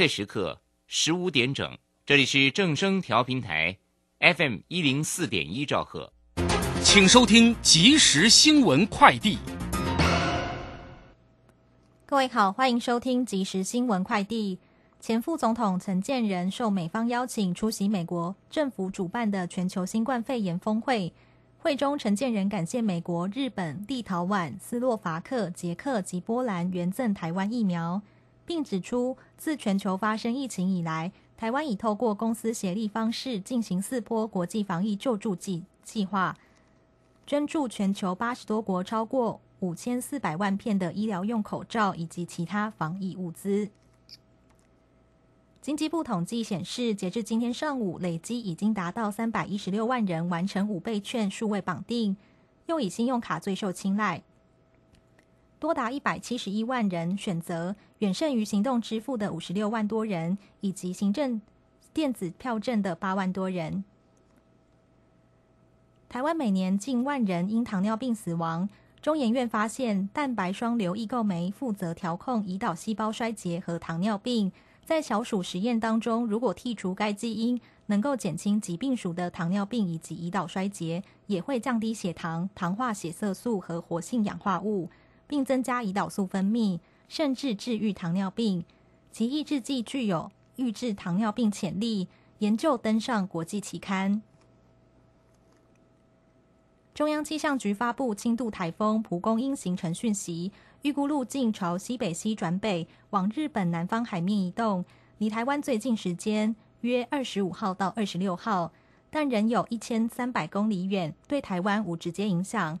的时刻十五点整，这里是正声调频台 FM 一零四点一兆赫，请收听即时新闻快递。各位好，欢迎收听即时新闻快递。前副总统陈建仁受美方邀请出席美国政府主办的全球新冠肺炎峰会。会中，陈建仁感谢美国、日本、立陶宛、斯洛伐克、捷克及波兰援赠台湾疫苗，并指出，自全球发生疫情以来，台湾已透过公司协力方式进行四波国际防疫救助计计划，捐助全球八十多国超过五千四百万片的医疗用口罩以及其他防疫物资。经济部统计显示，截至今天上午，累积已经达到三百一十六万人完成五倍券数位绑定，用以信用卡最受青睐，多达一百七十一万人选择，远胜于行动支付的五十六万多人，以及行政电子票证的八万多人。台湾每年近万人因糖尿病死亡，中研院发现蛋白双硫异构酶负责调控胰岛细胞衰竭和糖尿病。在小鼠实验当中，如果剔除该基因，能够减轻疾病鼠的糖尿病以及胰岛衰竭，也会降低血糖、糖化血色素和活性氧化物，并增加胰岛素分泌，甚至治愈糖尿病。其抑制剂具有预治糖尿病潜力，研究登上国际期刊。中央气象局发布轻度台风蒲公英形成讯息。预估路径朝西北西转北，往日本南方海面移动，离台湾最近时间约二十五号到二十六号，但仍有一千三百公里远，对台湾无直接影响。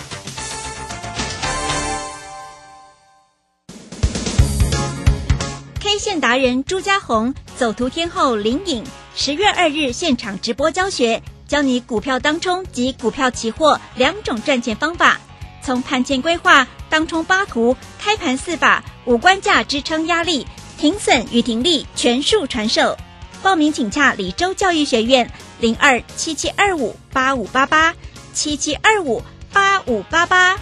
达人朱家红，走图天后林颖，十月二日现场直播教学。教你股票当冲及股票期货两种赚钱方法，从盘前规划、当冲八图、开盘四把、五关价支撑压力、停损与停利全数传授。报名请洽李州教育学院零二七七二五八五八八七七二五八五八八。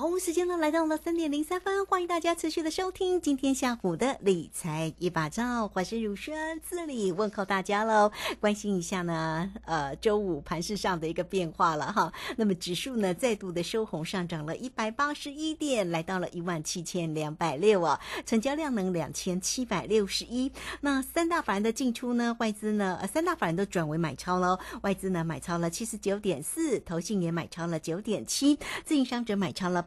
好，时间呢来到了三点零三分，欢迎大家持续的收听今天下午的理财一把照，我是如轩，这里问候大家喽，关心一下呢，呃，周五盘市上的一个变化了哈。那么指数呢再度的收红，上涨了一百八十一点，来到了一万七千两百六啊，成交量能两千七百六十一。那三大法人的进出呢，外资呢，呃，三大法人都转为买超喽，外资呢买超了七十九点四，投信也买超了九点七，自营商者买超了。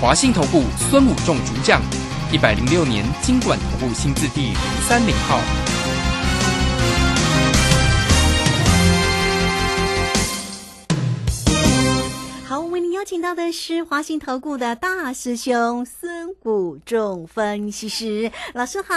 华信投顾孙武仲主将，一百零六年经管投顾新字第零三零号。请到的是华信投顾的大师兄孙谷仲分析师老师好。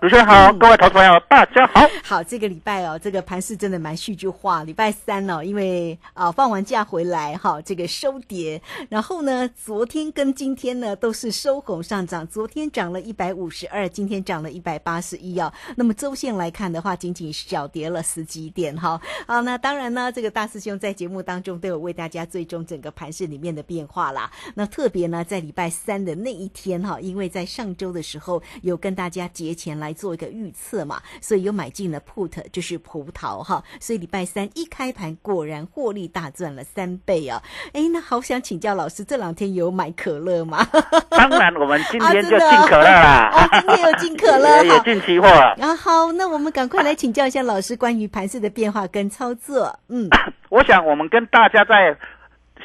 主持人好，各位投资朋友大家好。好，这个礼拜哦，这个盘势真的蛮戏剧化。礼拜三哦，因为啊放完假回来哈，这个收跌，然后呢，昨天跟今天呢都是收红上涨，昨天涨了一百五十二，今天涨了一百八十一哦。那么周线来看的话，仅仅小跌了十几点哈。好，那当然呢，这个大师兄在节目当中都有为大家追踪整个盘势里面的变化啦。那特别呢，在礼拜三的那一天哈，因为在上周的时候有跟大家节前来做一个预测嘛，所以有买进了 put，就是葡萄哈。所以礼拜三一开盘，果然获利大赚了三倍啊！哎，那好想请教老师，这两天有买可乐吗？当然，我们今天就进可乐啦。哦，今天有进可乐，也进期货了。然后好，那我们赶快来请教一下老师关于盘势的变化跟操作。嗯，我想我们跟大家在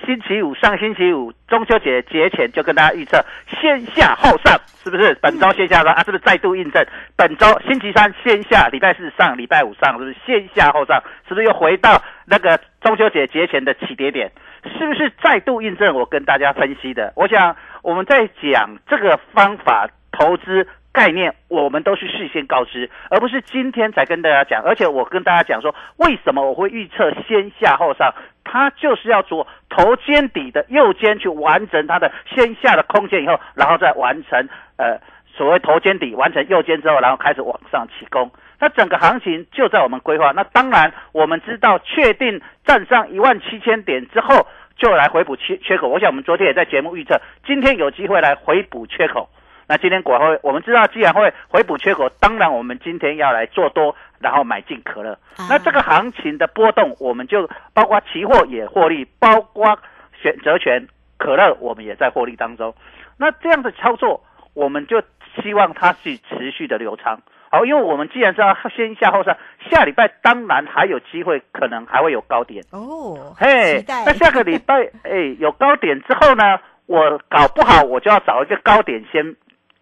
星期五上星期五中秋节节前就跟大家预测先下后上，是不是？本周先下上啊，是不是再度印证？本周星期三先下，礼拜四上，礼拜五上，是不是先下后上？是不是又回到那个中秋节节前的起跌点？是不是再度印证我跟大家分析的？我想我们在讲这个方法投资。概念我们都是事先告知，而不是今天才跟大家讲。而且我跟大家讲说，为什么我会预测先下后上？它就是要做头肩底的右肩去完成它的先下的空间以后，然后再完成呃所谓头肩底完成右肩之后，然后开始往上起攻。那整个行情就在我们规划。那当然我们知道，确定站上一万七千点之后，就来回补缺缺口。我想我们昨天也在节目预测，今天有机会来回补缺口。那今天果然会，我们知道既然会回补缺口，当然我们今天要来做多，然后买进可乐。那这个行情的波动，我们就包括期货也获利，包括选择权可乐，我们也在获利当中。那这样的操作，我们就希望它是持续的流畅。好，因为我们既然知道先下后上，下礼拜当然还有机会，可能还会有高点哦。嘿，那下个礼拜哎有高点之后呢，我搞不好我就要找一个高点先。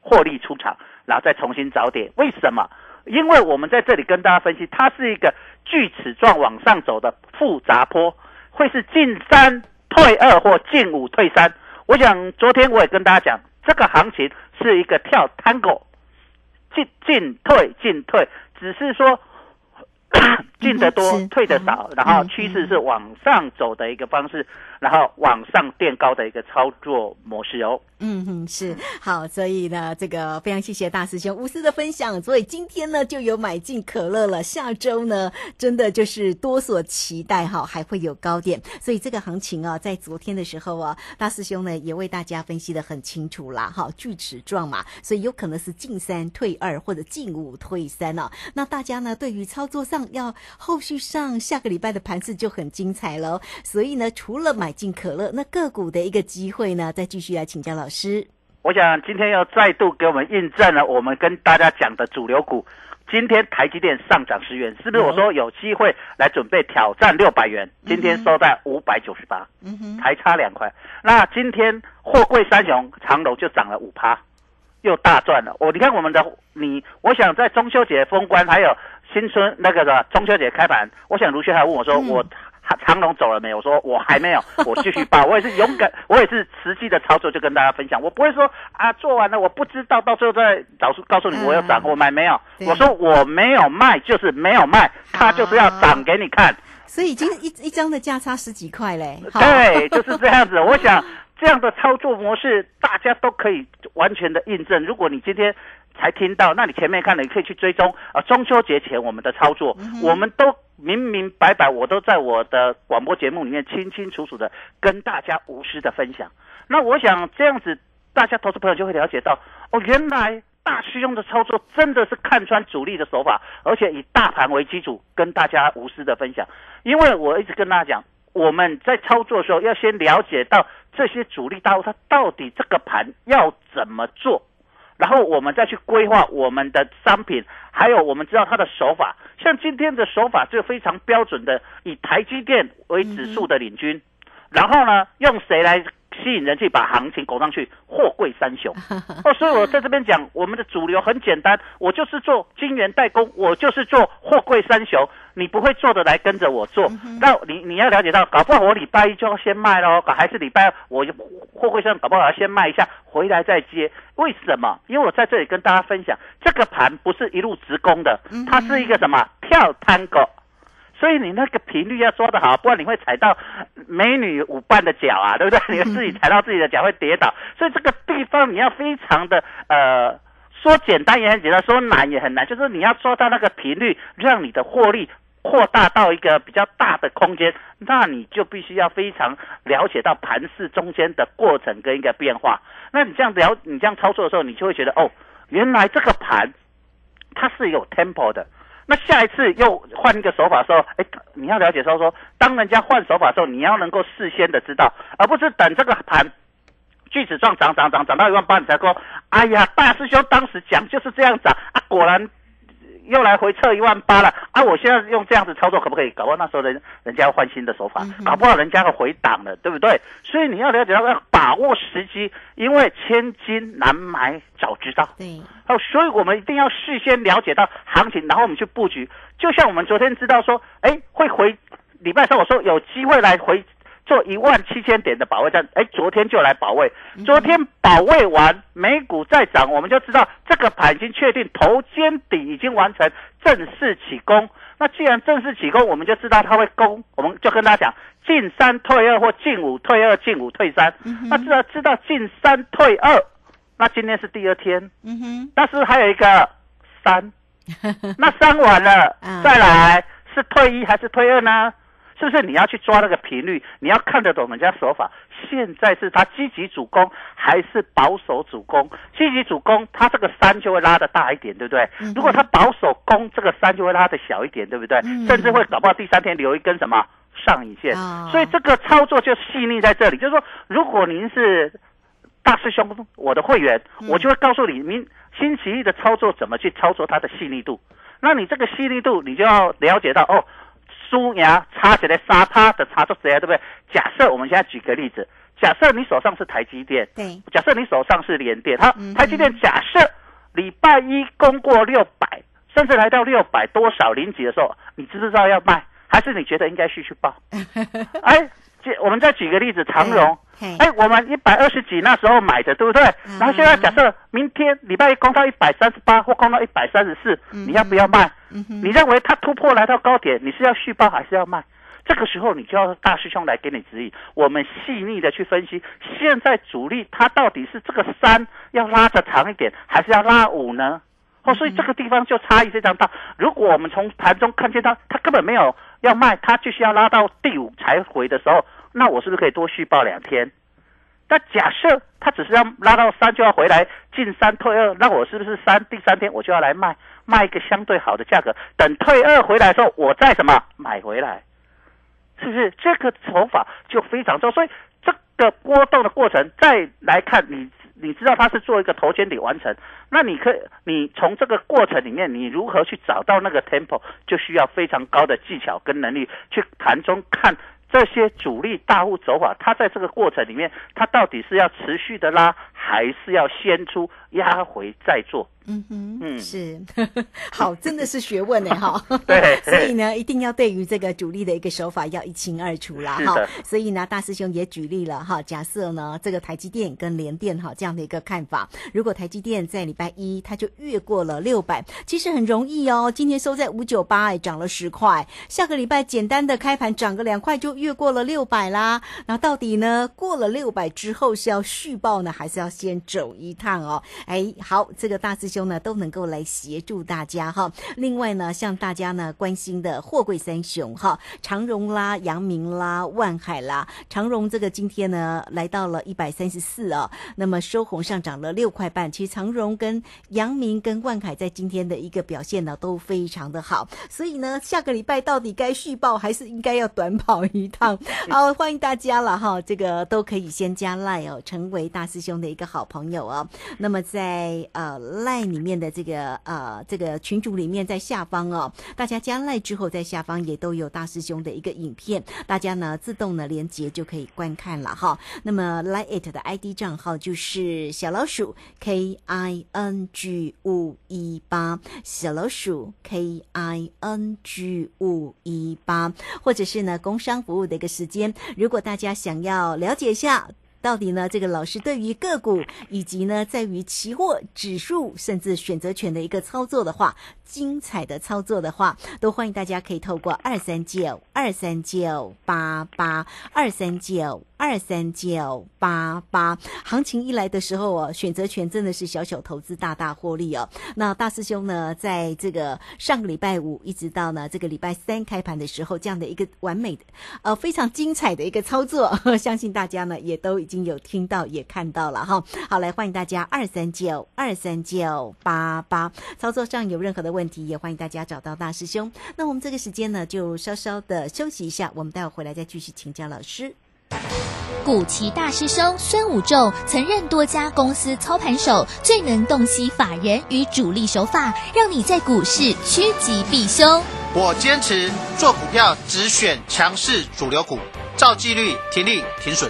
获利出场，然后再重新找点。为什么？因为我们在这里跟大家分析，它是一个锯齿状往上走的复杂坡，会是进三退二或进五退三。我想昨天我也跟大家讲，这个行情是一个跳 tango，进进退进退，只是说。进得多，退得少，然后趋势是往上走的一个方式，然后往上垫高的一个操作模式哦。嗯哼，是好，所以呢，这个非常谢谢大师兄无私的分享。所以今天呢，就有买进可乐了。下周呢，真的就是多所期待哈，还会有高点。所以这个行情啊，在昨天的时候啊，大师兄呢也为大家分析的很清楚啦，哈，锯齿状嘛，所以有可能是进三退二或者进五退三啊。那大家呢，对于操作上要后续上下个礼拜的盘势就很精彩喽，所以呢，除了买进可乐，那个股的一个机会呢，再继续来请教老师。我想今天又再度给我们印证了我们跟大家讲的主流股，今天台积电上涨十元，是不是？我说有机会来准备挑战六百元，今天收在五百九十八，嗯哼，还差两块。那今天货柜三雄长楼就涨了五趴，又大赚了。我你看我们的你，我想在中秋节封关还有。新春那个的中秋节开盘，我想卢轩还问我说：“我长龙走了没有？”我说：“我还没有，我继续报。”我也是勇敢，我也是实际的操作，就跟大家分享。我不会说啊，做完了我不知道，到最后再找出告诉你我要涨我买没有。我说我没有卖，就是没有卖，它就是要涨给你看。所以已经一一张的价差十几块嘞。对，就是这样子。我想这样的操作模式，大家都可以完全的印证。如果你今天。才听到，那你前面看了，你可以去追踪啊。中秋节前我们的操作，我们都明明白白，我都在我的广播节目里面清清楚楚的跟大家无私的分享。那我想这样子，大家投资朋友就会了解到，哦，原来大师兄的操作真的是看穿主力的手法，而且以大盘为基础跟大家无私的分享。因为我一直跟大家讲，我们在操作的时候要先了解到这些主力大户他到底这个盘要怎么做。然后我们再去规划我们的商品，还有我们知道它的手法，像今天的手法就非常标准的，以台积电为指数的领军，然后呢，用谁来吸引人气，把行情拱上去？货柜三雄。哦，所以我在这边讲，我们的主流很简单，我就是做晶圆代工，我就是做货柜三雄。你不会做的来跟着我做，那你你要了解到，搞不好我礼拜一就要先卖喽，还是礼拜二我货柜上搞不好要先卖一下，回来再接。为什么？因为我在这里跟大家分享，这个盘不是一路直攻的，它是一个什么跳探戈。所以你那个频率要抓得好，不然你会踩到美女舞伴的脚啊，对不对？你自己踩到自己的脚会跌倒。所以这个地方你要非常的呃，说简单也很简单，说难也很难，就是你要抓到那个频率，让你的获利。扩大到一个比较大的空间，那你就必须要非常了解到盘势中间的过程跟一个变化。那你这样了，你这样操作的时候，你就会觉得哦，原来这个盘它是有 tempo 的。那下一次又换一个手法的时候，哎，你要了解说说，当人家换手法的时候，你要能够事先的知道，而不是等这个盘锯子状涨涨涨涨到一万八，你才说，哎呀，大师兄当时讲就是这样涨啊，果然。又来回撤一万八了啊！我现在用这样子操作可不可以？搞不好那时候人人家要换新的手法，搞不好人家要回档了，对不对？所以你要了解到要把握时机，因为千金难买早知道。对，哦，所以我们一定要事先了解到行情，然后我们去布局。就像我们昨天知道说，哎，会回礼拜三，我说有机会来回。做一万七千点的保卫战，哎，昨天就来保卫，昨天保卫完，美股再涨，我们就知道这个盘已经确定头肩底已经完成正式起攻。那既然正式起攻，我们就知道它会攻，我们就跟他讲进三退二或进五退二，进五退三。那知道知道进三退二，那今天是第二天，嗯哼，但是还有一个三，那三完了再来是退一还是退二呢？是不是你要去抓那个频率？你要看得懂人家手法。现在是他积极主攻还是保守主攻？积极主攻，他这个三就会拉的大一点，对不对？如果他保守攻，这个三就会拉的小一点，对不对？甚至会搞不好第三天留一根什么上影线。所以这个操作就细腻在这里，就是说，如果您是大师兄，我的会员，我就会告诉你，您星期一的操作怎么去操作它的细腻度。那你这个细腻度，你就要了解到哦。输赢差起来沙趴的差作谁啊？对不对？假设我们现在举个例子，假设你手上是台积电，对，假设你手上是联电，好，台积电假设礼拜一攻过六百，甚至来到六百多少零几的时候，你知不知道要卖，还是你觉得应该继续报？哎。我们再举个例子，长荣，哎，我们一百二十几那时候买的，对不对？然后现在假设明天礼拜一攻到一百三十八或攻到一百三十四，你要不要卖？你认为它突破来到高点，你是要续报还是要卖？这个时候你就要大师兄来给你指引，我们细腻的去分析，现在主力它到底是这个三要拉着长一点，还是要拉五呢？哦，所以这个地方就差异非常大。如果我们从盘中看见它，它根本没有要卖，它就是要拉到第五才回的时候。那我是不是可以多续报两天？那假设他只是要拉到三就要回来进三退二，那我是不是三第三天我就要来卖卖一个相对好的价格？等退二回来的时候，我再什么买回来？是不是这个手法就非常重？所以这个波动的过程再来看，你你知道它是做一个头肩底完成，那你可以你从这个过程里面，你如何去找到那个 tempo，就需要非常高的技巧跟能力去盘中看。这些主力大户走法，它在这个过程里面，它到底是要持续的拉，还是要先出压回再做？嗯哼，嗯是，好，真的是学问呢哈。对，所以呢，一定要对于这个主力的一个手法要一清二楚啦哈。所以呢，大师兄也举例了哈，假设呢，这个台积电跟联电哈这样的一个看法，如果台积电在礼拜一它就越过了六百，其实很容易哦。今天收在五九八，哎，涨了十块。下个礼拜简单的开盘涨个两块就越过了六百啦。那到底呢，过了六百之后是要续报呢，还是要先走一趟哦？哎，好，这个大师兄。呢都能够来协助大家哈。另外呢，像大家呢关心的货柜三雄哈，长荣啦、阳明啦、万海啦。长荣这个今天呢来到了一百三十四啊，那么收红上涨了六块半。其实长荣跟阳明跟万海在今天的一个表现呢都非常的好。所以呢，下个礼拜到底该续报还是应该要短跑一趟？好，欢迎大家了哈，这个都可以先加赖哦，成为大师兄的一个。个好朋友哦。那么在呃赖里面的这个呃这个群组里面，在下方哦，大家加赖之后，在下方也都有大师兄的一个影片，大家呢自动呢连接就可以观看了哈。那么 Like It 的 ID 账号就是小老鼠 K I N G 五一八，小老鼠 K I N G 五一八，或者是呢工商服务的一个时间，如果大家想要了解一下。到底呢？这个老师对于个股以及呢，在于期货指数甚至选择权的一个操作的话，精彩的操作的话，都欢迎大家可以透过二三九二三九八八二三九二三九八八。行情一来的时候哦，选择权真的是小小投资大大获利哦。那大师兄呢，在这个上个礼拜五一直到呢这个礼拜三开盘的时候，这样的一个完美的呃非常精彩的一个操作，相信大家呢也都经有听到也看到了哈。好，来欢迎大家二三九二三九八八。操作上有任何的问题，也欢迎大家找到大师兄。那我们这个时间呢，就稍稍的休息一下，我们待会回来再继续请教老师。古奇大师兄孙武仲曾任多家公司操盘手，最能洞悉法人与主力手法，让你在股市趋吉避凶。我坚持做股票只选强势主流股，照纪律停利停损。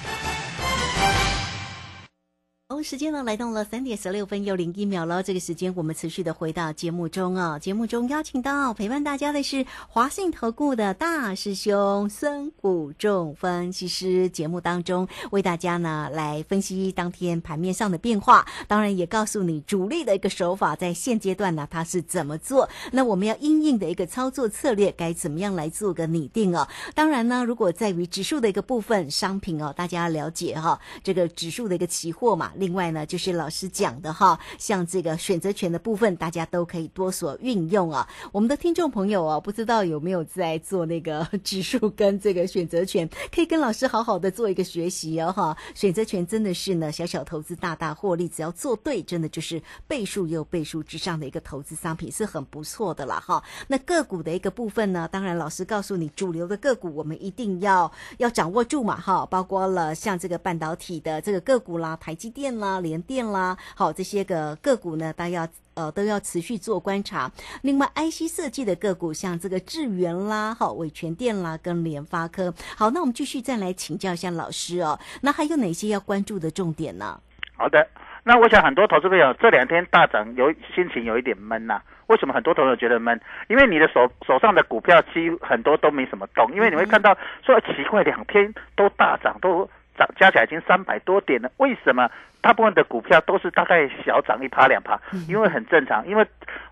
时间呢来到了三点十六分又零一秒了。这个时间我们持续的回到节目中啊，节目中邀请到陪伴大家的是华信投顾的大师兄孙谷仲分析师。节目当中为大家呢来分析当天盘面上的变化，当然也告诉你主力的一个手法，在现阶段呢它是怎么做。那我们要应应的一个操作策略该怎么样来做个拟定哦？当然呢，如果在于指数的一个部分，商品哦，大家了解哈，这个指数的一个期货嘛。另另外呢，就是老师讲的哈，像这个选择权的部分，大家都可以多所运用啊。我们的听众朋友啊，不知道有没有在做那个指数跟这个选择权，可以跟老师好好的做一个学习哦哈。选择权真的是呢，小小投资大大获利，只要做对，真的就是倍数又倍数之上的一个投资商品，是很不错的啦哈。那个股的一个部分呢，当然老师告诉你，主流的个股我们一定要要掌握住嘛哈，包括了像这个半导体的这个个股啦，台积电。啦，联电啦，好这些个个股呢，大家要呃都要持续做观察。另外，IC 设计的个股，像这个智源啦，好伟全电啦，跟联发科。好，那我们继续再来请教一下老师哦。那还有哪些要关注的重点呢？好的，那我想很多投资朋友这两天大涨，有心情有一点闷呐。为什么很多朋友觉得闷？因为你的手手上的股票几乎很多都没什么动，因为你会看到说奇怪，两天都大涨，都涨加起来已经三百多点了，为什么？大部分的股票都是大概小涨一趴两趴，因为很正常。因为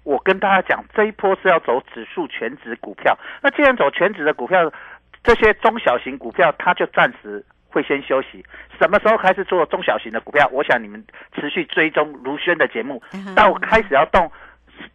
我跟大家讲，这一波是要走指数全指股票。那既然走全指的股票，这些中小型股票它就暂时会先休息。什么时候开始做中小型的股票？我想你们持续追踪卢轩的节目，到开始要动。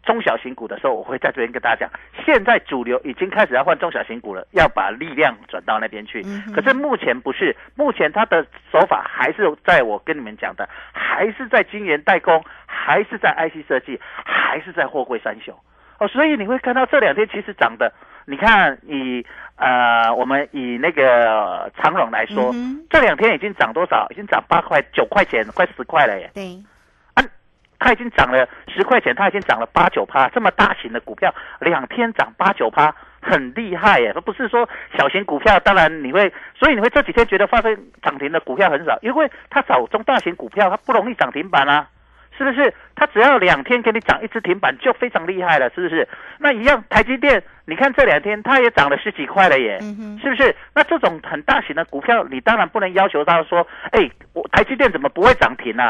中小型股的时候，我会在这边跟大家讲，现在主流已经开始要换中小型股了，要把力量转到那边去。可是目前不是，目前它的手法还是在我跟你们讲的，还是在晶圆代工，还是在 IC 设计，还是在货柜三雄。哦，所以你会看到这两天其实涨的，你看以呃我们以那个长荣来说，这两天已经涨多少？已经涨八块九块钱，快十块了耶。对。它已经涨了十块钱，它已经涨了八九趴。这么大型的股票，两天涨八九趴，很厉害耶！而不是说小型股票，当然你会，所以你会这几天觉得发生涨停的股票很少，因为它找中大型股票，它不容易涨停板啊，是不是？它只要两天给你涨一只停板，就非常厉害了，是不是？那一样，台积电。你看这两天它也涨了十几块了耶，是不是？那这种很大型的股票，你当然不能要求它说，哎，我台积电怎么不会涨停啊？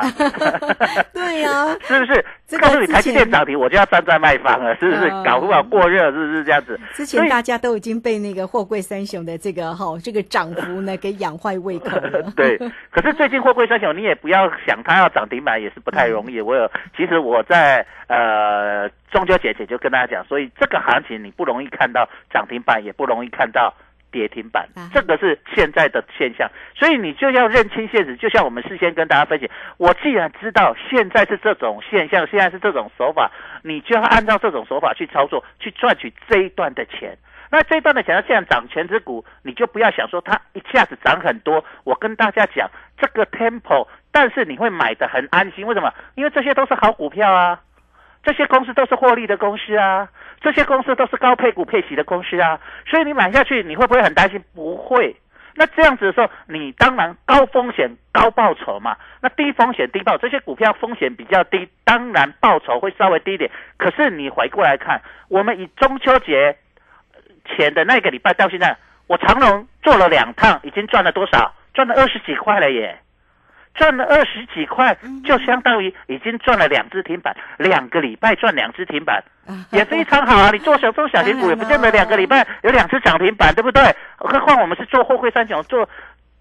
对呀，是不是？告诉你台积电涨停，我就要站在卖方了，是不是？搞不好过热，是不是这样子？之前大家都已经被那个货柜三雄的这个哈这个涨幅呢给养坏 胃口了。对，可是最近货柜三雄你也不要想它要涨停板也是不太容易。我有，其实我在呃。中秋节前就跟大家讲，所以这个行情你不容易看到涨停板，也不容易看到跌停板啊，这个是现在的现象，所以你就要认清现实。就像我们事先跟大家分析，我既然知道现在是这种现象，现在是这种手法，你就要按照这种手法去操作，去赚取这一段的钱。那这一段的钱，它既然涨全指股，你就不要想说它一下子涨很多。我跟大家讲，这个 tempo，但是你会买的很安心，为什么？因为这些都是好股票啊。这些公司都是获利的公司啊，这些公司都是高配股配息的公司啊，所以你买下去，你会不会很担心？不会。那这样子的时候，你当然高风险高报酬嘛。那低风险低报，这些股票风险比较低，当然报酬会稍微低一点。可是你回过来看，我们以中秋节前的那个礼拜到现在，我长隆做了两趟，已经赚了多少？赚了二十几块了耶！赚了二十几块，就相当于已经赚了两只停板，两个礼拜赚两只停板，也非常好啊！你做小中小型股也不见得两个礼拜 有两只涨停板，对不对？何况我们是做货柜三雄，做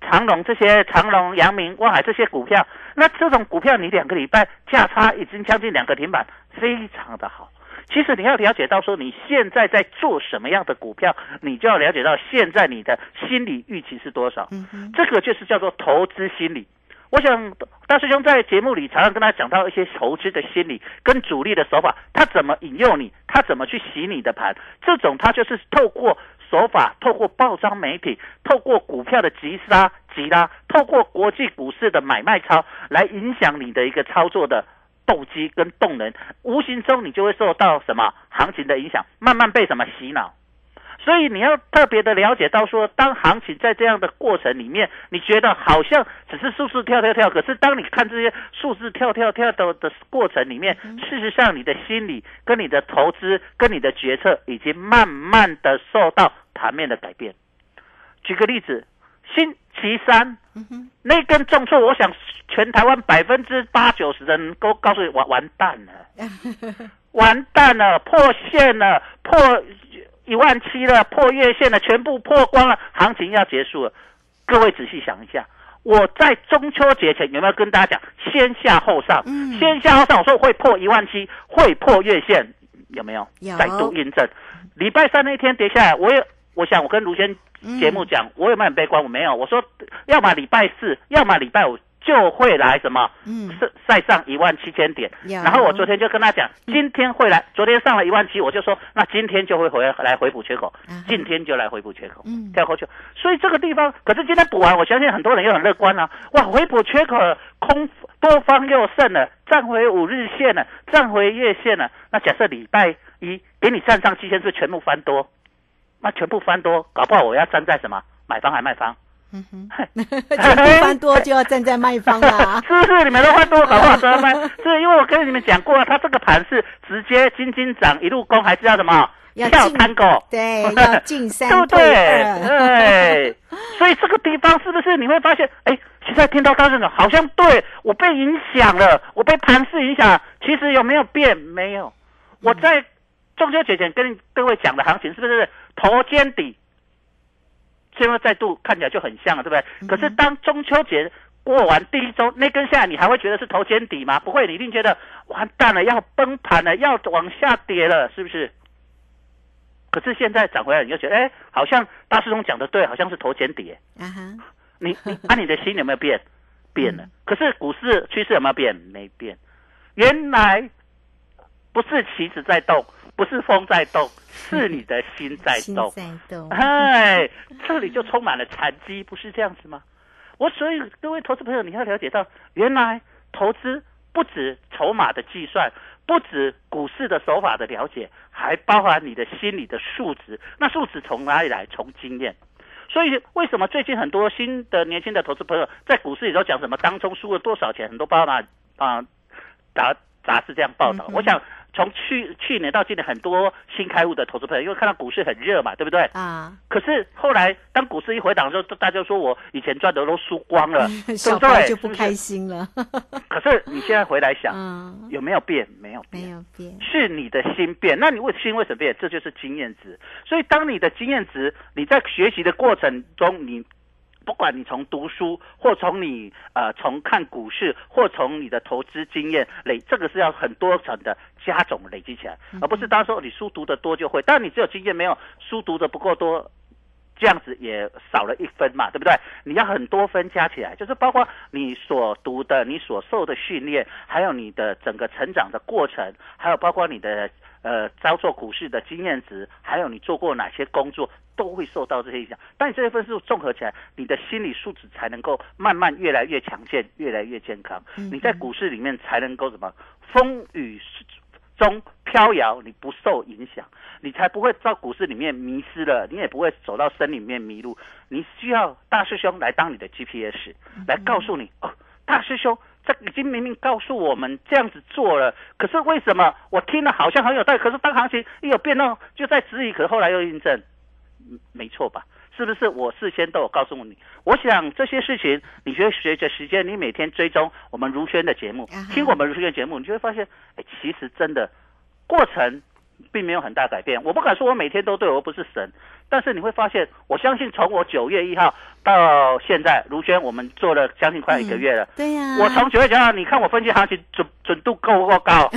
长隆这些长隆、阳明、望海这些股票，那这种股票你两个礼拜价差已经将近两个停板，非常的好。其实你要了解到说你现在在做什么样的股票，你就要了解到现在你的心理预期是多少。这个就是叫做投资心理。我想大师兄在节目里常常跟他讲到一些投资的心理跟主力的手法，他怎么引诱你，他怎么去洗你的盘，这种他就是透过手法，透过报章媒体，透过股票的急杀急拉，透过国际股市的买卖操来影响你的一个操作的动机跟动能，无形中你就会受到什么行情的影响，慢慢被什么洗脑。所以你要特别的了解到说，当行情在这样的过程里面，你觉得好像只是数字跳跳跳，可是当你看这些数字跳跳跳的的过程里面，事实上你的心理跟你的投资跟你的决策已经慢慢的受到盘面的改变。举个例子，星期三那根重挫，我想全台湾百分之八九十的人都告诉你完完蛋了，完蛋了，破线了，破。一万七了，破月线了，全部破光了，行情要结束了。各位仔细想一下，我在中秋节前有没有跟大家讲先下后上？嗯，先下后上，我说会破一万七，会破月线，有没有？有。再度印证。礼拜三那一天跌下来，我也，我想我跟卢先节目讲，我有没有很悲观？我没有。我说，要么礼拜四，要么礼拜五。就会来什么？嗯，是再上一万七千点。然后我昨天就跟他讲，今天会来。昨天上了一万七，我就说，那今天就会回来回补缺口。今天就来回补缺口，嗯，跳过去。所以这个地方，可是今天补完，我相信很多人又很乐观啊。哇，回补缺口，空多方又胜了，站回五日线了，站回月线了。那假设礼拜一给你站上七千，是全部翻多？那全部翻多，搞不好我要站在什么买方还卖方？嗯哼，全部翻多就要站在卖方啦。是不是？你们都翻多，搞不好都要卖。是因为我跟你们讲过，它这个盘是直接金金涨一路攻，还是要什么？要跳探狗？对，要进三对不对？对。所以这个地方是不是你会发现？哎，现在听到大声讲，好像对我被影响了，我被盘势影响。其实有没有变？没有。我在中秋节前跟各位讲的行情，是不是头肩底？现在再度看起来就很像了，对不对？可是当中秋节过完第一周那根下来，你还会觉得是头肩底吗？不会，你一定觉得完蛋了，要崩盘了，要往下跌了，是不是？可是现在涨回来，你就觉得，哎，好像大师兄讲的对，好像是头肩底。啊哈，你你啊，你的心有没有变？变了。可是股市趋势有没有变？没变。原来不是棋子在动。不是风在动，是你的心在动。在动，哎，这里就充满了残机，不是这样子吗？我所以各位投资朋友，你要了解到，原来投资不止筹码的计算，不止股市的手法的了解，还包含你的心理的素质。那素质从哪里来？从经验。所以为什么最近很多新的年轻的投资朋友在股市里头讲什么当中输了多少钱？很多报道啊，杂杂志这样报道。我想。从去去年到今年，很多新开户的投资朋友，因为看到股市很热嘛，对不对？啊。可是后来，当股市一回档的时候，大家说我以前赚的都输光了，对不对？就不开心了。可是你现在回来想，有没有变？没有，没有变，是你的心变。那你为心为什么变？这就是经验值。所以，当你的经验值，你在学习的过程中，你。不管你从读书，或从你呃从看股市，或从你的投资经验累，这个是要很多层的加总累积起来，而不是当时候你书读的多就会。但你只有经验没有书读的不够多，这样子也少了一分嘛，对不对？你要很多分加起来，就是包括你所读的、你所受的训练，还有你的整个成长的过程，还有包括你的呃操作股市的经验值，还有你做过哪些工作，都会受到这些影响。但你这些分数综合起来，你的心理素质才能够慢慢越来越强健，越来越健康。你在股市里面才能够什么风雨中飘摇，你不受影响，你才不会在股市里面迷失了，你也不会走到森林里面迷路。你需要大师兄来当你的 GPS，来告诉你哦，大师兄，这已经明明告诉我们这样子做了，可是为什么我听了好像很有道理，可是当行情一有变动就在质疑，可是后来又印证，嗯没错吧？是不是我事先都有告诉你？我想这些事情，你觉得随着时间，你每天追踪我们如轩的节目，听我们如轩的节目，你就会发现，哎，其实真的过程并没有很大改变。我不敢说我每天都对，我又不是神，但是你会发现，我相信从我九月一号到现在，如轩我们做了将近快一个月了。对呀、我从九月九号，你看我分析行情准准度够不够高？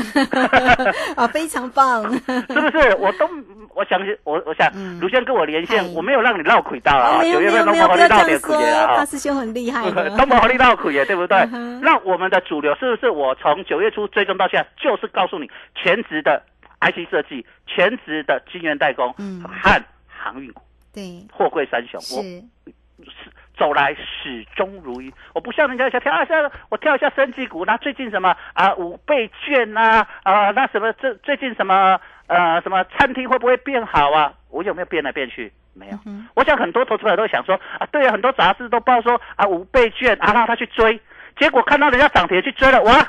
啊，非常棒，是不是？我都我相信，我我想，卢轩跟我连线，我没有让你绕亏到啊，九月份都没有没有，没有让你不要这样说，亏啊大。师兄很厉害的，都没力绕苦也对不对？嗯那我们的主流是不是我从九月初追踪到现在，就是告诉你全职的 IC 设计、全职的晶圆代工嗯和航运股、对，货柜三雄，我是，走来始终如一。我不像人家想跳一下，我跳一下升级股，那最近什么啊五倍券呐啊那什么这最近什么呃什么餐厅会不会变好啊？我有没有变来变去？没有。嗯我想很多投资者都会想说啊，对啊，很多杂志都报说啊五倍券啊，让他去追，结果看到人家涨停去追了，哇，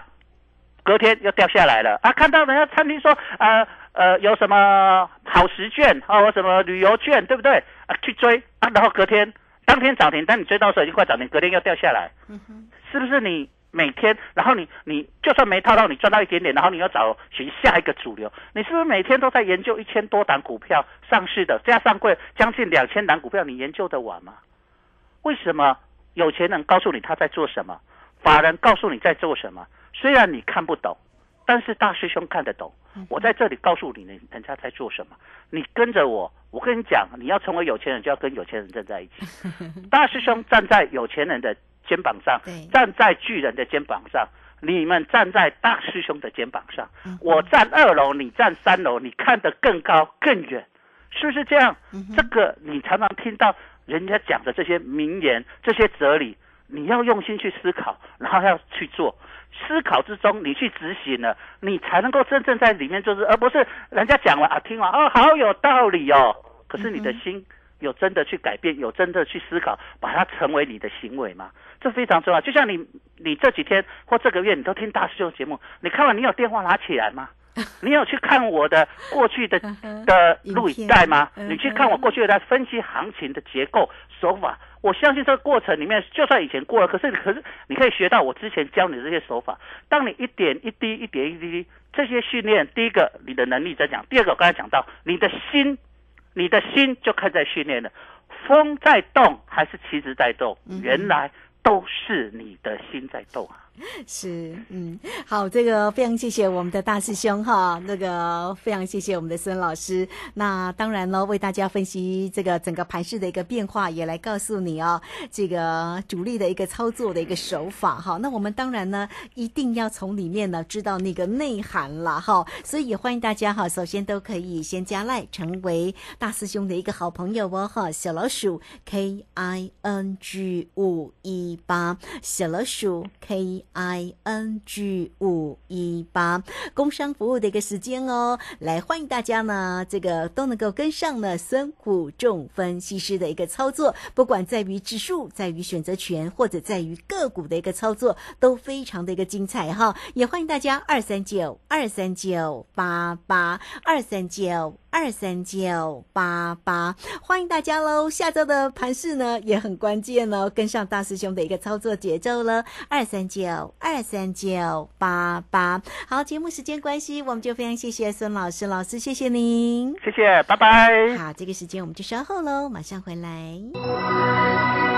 隔天又掉下来了啊！看到人家餐厅说呃呃有什么好食券啊，有什么旅游券，对不对啊？去追啊，然后隔天当天涨停，但你追到的时候已经快涨停，隔天又掉下来，是不是你？每天，然后你你就算没套到，你赚到一点点，然后你要找寻下一个主流，你是不是每天都在研究一千多档股票上市的，加上柜将近两千档股票，你研究得完吗？为什么有钱人告诉你他在做什么，法人告诉你在做什么？虽然你看不懂，但是大师兄看得懂。我在这里告诉你，人人家在做什么，你跟着我。我跟你讲，你要成为有钱人，就要跟有钱人站在一起。大师兄站在有钱人的肩膀上，站在巨人的肩膀上，你们站在大师兄的肩膀上。我站二楼，你站三楼，你看得更高更远，是不是这样？这个你常常听到人家讲的这些名言、这些哲理，你要用心去思考，然后要去做。思考之中，你去执行了，你才能够真正在里面做事，而不是人家讲完啊，听完哦，好有道理哦。可是你的心有真的去改变，有真的去思考，把它成为你的行为吗？这非常重要。就像你，你这几天或这个月，你都听大师兄节目，你看完你有电话拿起来吗？你有去看我的过去的的录影带吗？你去看我过去的分析行情的结构手法，我相信这个过程里面，就算以前过了，可是可是你可以学到我之前教你的这些手法。当你一点一滴、一点一滴这些训练，第一个你的能力增强，第二个我刚才讲到你的心，你的心就开始在训练了。风在动还是旗子在动？原来都是你的心在动啊！是，嗯，好，这个非常谢谢我们的大师兄哈，那个非常谢谢我们的孙老师。那当然了，为大家分析这个整个盘势的一个变化，也来告诉你哦，这个主力的一个操作的一个手法哈。那我们当然呢，一定要从里面呢知道那个内涵了哈。所以也欢迎大家哈，首先都可以先加赖，成为大师兄的一个好朋友哦哈。小老鼠 K I N G 五一八，小老鼠 K I N G 五一八，工商服务的一个时间哦，来欢迎大家呢，这个都能够跟上呢孙虎仲分析师的一个操作，不管在于指数，在于选择权，或者在于个股的一个操作，都非常的一个精彩哈。也欢迎大家二三九二三九八八二三九。二三九八八，欢迎大家喽！下周的盘势呢也很关键哦，跟上大师兄的一个操作节奏了。二三九二三九八八，好，节目时间关系，我们就非常谢谢孙老师，老师谢谢您。谢谢，拜拜。好，这个时间我们就稍后喽，马上回来。